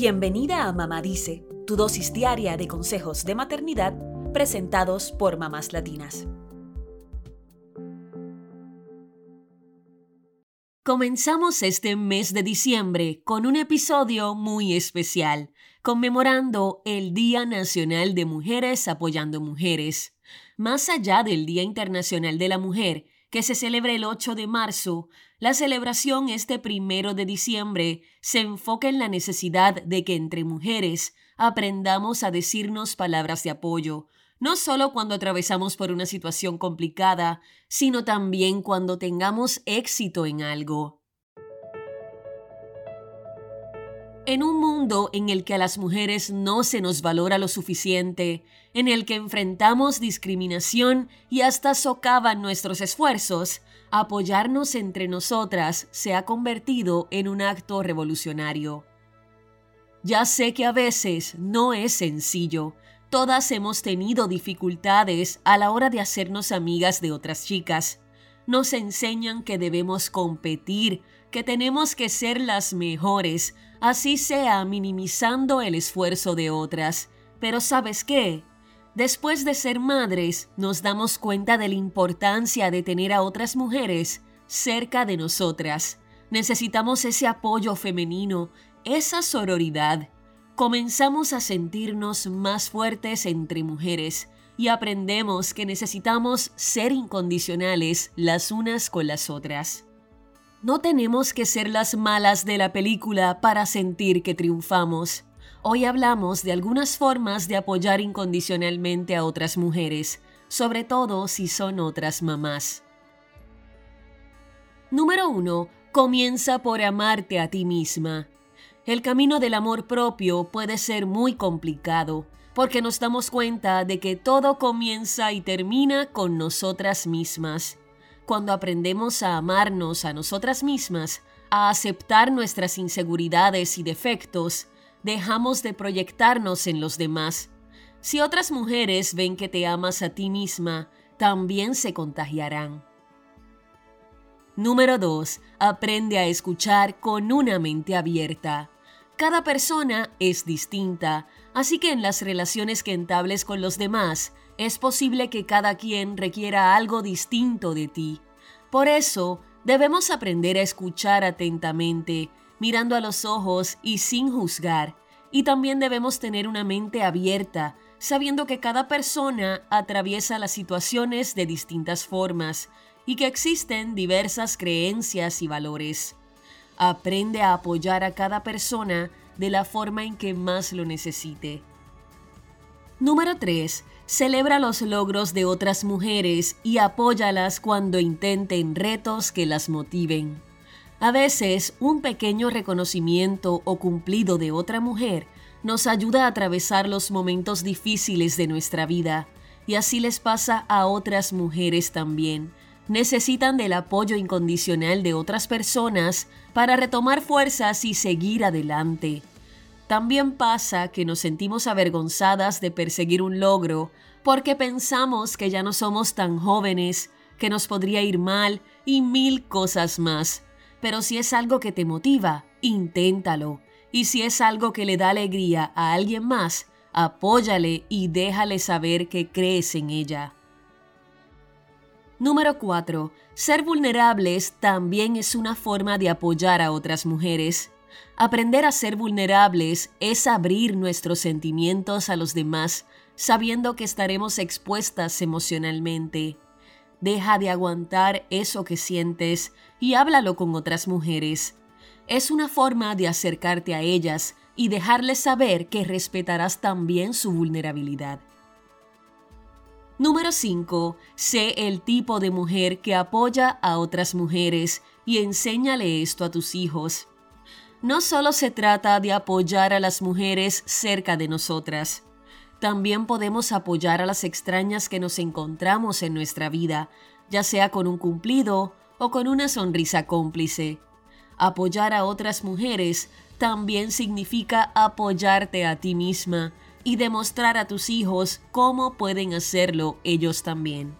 Bienvenida a Mamá Dice, tu dosis diaria de consejos de maternidad presentados por mamás latinas. Comenzamos este mes de diciembre con un episodio muy especial, conmemorando el Día Nacional de Mujeres Apoyando Mujeres. Más allá del Día Internacional de la Mujer, que se celebra el 8 de marzo, la celebración este primero de diciembre se enfoca en la necesidad de que entre mujeres aprendamos a decirnos palabras de apoyo, no solo cuando atravesamos por una situación complicada, sino también cuando tengamos éxito en algo. En un mundo en el que a las mujeres no se nos valora lo suficiente, en el que enfrentamos discriminación y hasta socavan nuestros esfuerzos, apoyarnos entre nosotras se ha convertido en un acto revolucionario. Ya sé que a veces no es sencillo, Todas hemos tenido dificultades a la hora de hacernos amigas de otras chicas. Nos enseñan que debemos competir, que tenemos que ser las mejores, así sea minimizando el esfuerzo de otras. Pero ¿sabes qué? Después de ser madres, nos damos cuenta de la importancia de tener a otras mujeres cerca de nosotras. Necesitamos ese apoyo femenino, esa sororidad comenzamos a sentirnos más fuertes entre mujeres y aprendemos que necesitamos ser incondicionales las unas con las otras. No tenemos que ser las malas de la película para sentir que triunfamos. Hoy hablamos de algunas formas de apoyar incondicionalmente a otras mujeres, sobre todo si son otras mamás. Número 1. Comienza por amarte a ti misma. El camino del amor propio puede ser muy complicado porque nos damos cuenta de que todo comienza y termina con nosotras mismas. Cuando aprendemos a amarnos a nosotras mismas, a aceptar nuestras inseguridades y defectos, dejamos de proyectarnos en los demás. Si otras mujeres ven que te amas a ti misma, también se contagiarán. Número 2. Aprende a escuchar con una mente abierta. Cada persona es distinta, así que en las relaciones que entables con los demás, es posible que cada quien requiera algo distinto de ti. Por eso, debemos aprender a escuchar atentamente, mirando a los ojos y sin juzgar. Y también debemos tener una mente abierta, sabiendo que cada persona atraviesa las situaciones de distintas formas y que existen diversas creencias y valores. Aprende a apoyar a cada persona de la forma en que más lo necesite. Número 3. Celebra los logros de otras mujeres y apóyalas cuando intenten retos que las motiven. A veces, un pequeño reconocimiento o cumplido de otra mujer nos ayuda a atravesar los momentos difíciles de nuestra vida, y así les pasa a otras mujeres también necesitan del apoyo incondicional de otras personas para retomar fuerzas y seguir adelante. También pasa que nos sentimos avergonzadas de perseguir un logro porque pensamos que ya no somos tan jóvenes, que nos podría ir mal y mil cosas más. Pero si es algo que te motiva, inténtalo. Y si es algo que le da alegría a alguien más, apóyale y déjale saber que crees en ella. Número 4. Ser vulnerables también es una forma de apoyar a otras mujeres. Aprender a ser vulnerables es abrir nuestros sentimientos a los demás, sabiendo que estaremos expuestas emocionalmente. Deja de aguantar eso que sientes y háblalo con otras mujeres. Es una forma de acercarte a ellas y dejarles saber que respetarás también su vulnerabilidad. Número 5. Sé el tipo de mujer que apoya a otras mujeres y enséñale esto a tus hijos. No solo se trata de apoyar a las mujeres cerca de nosotras, también podemos apoyar a las extrañas que nos encontramos en nuestra vida, ya sea con un cumplido o con una sonrisa cómplice. Apoyar a otras mujeres también significa apoyarte a ti misma y demostrar a tus hijos cómo pueden hacerlo ellos también.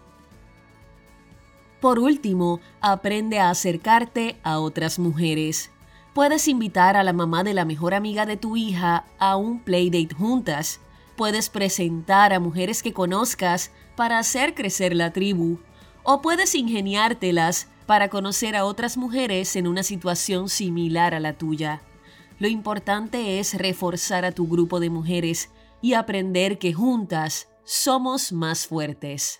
Por último, aprende a acercarte a otras mujeres. Puedes invitar a la mamá de la mejor amiga de tu hija a un playdate juntas. Puedes presentar a mujeres que conozcas para hacer crecer la tribu. O puedes ingeniártelas para conocer a otras mujeres en una situación similar a la tuya. Lo importante es reforzar a tu grupo de mujeres y aprender que juntas somos más fuertes.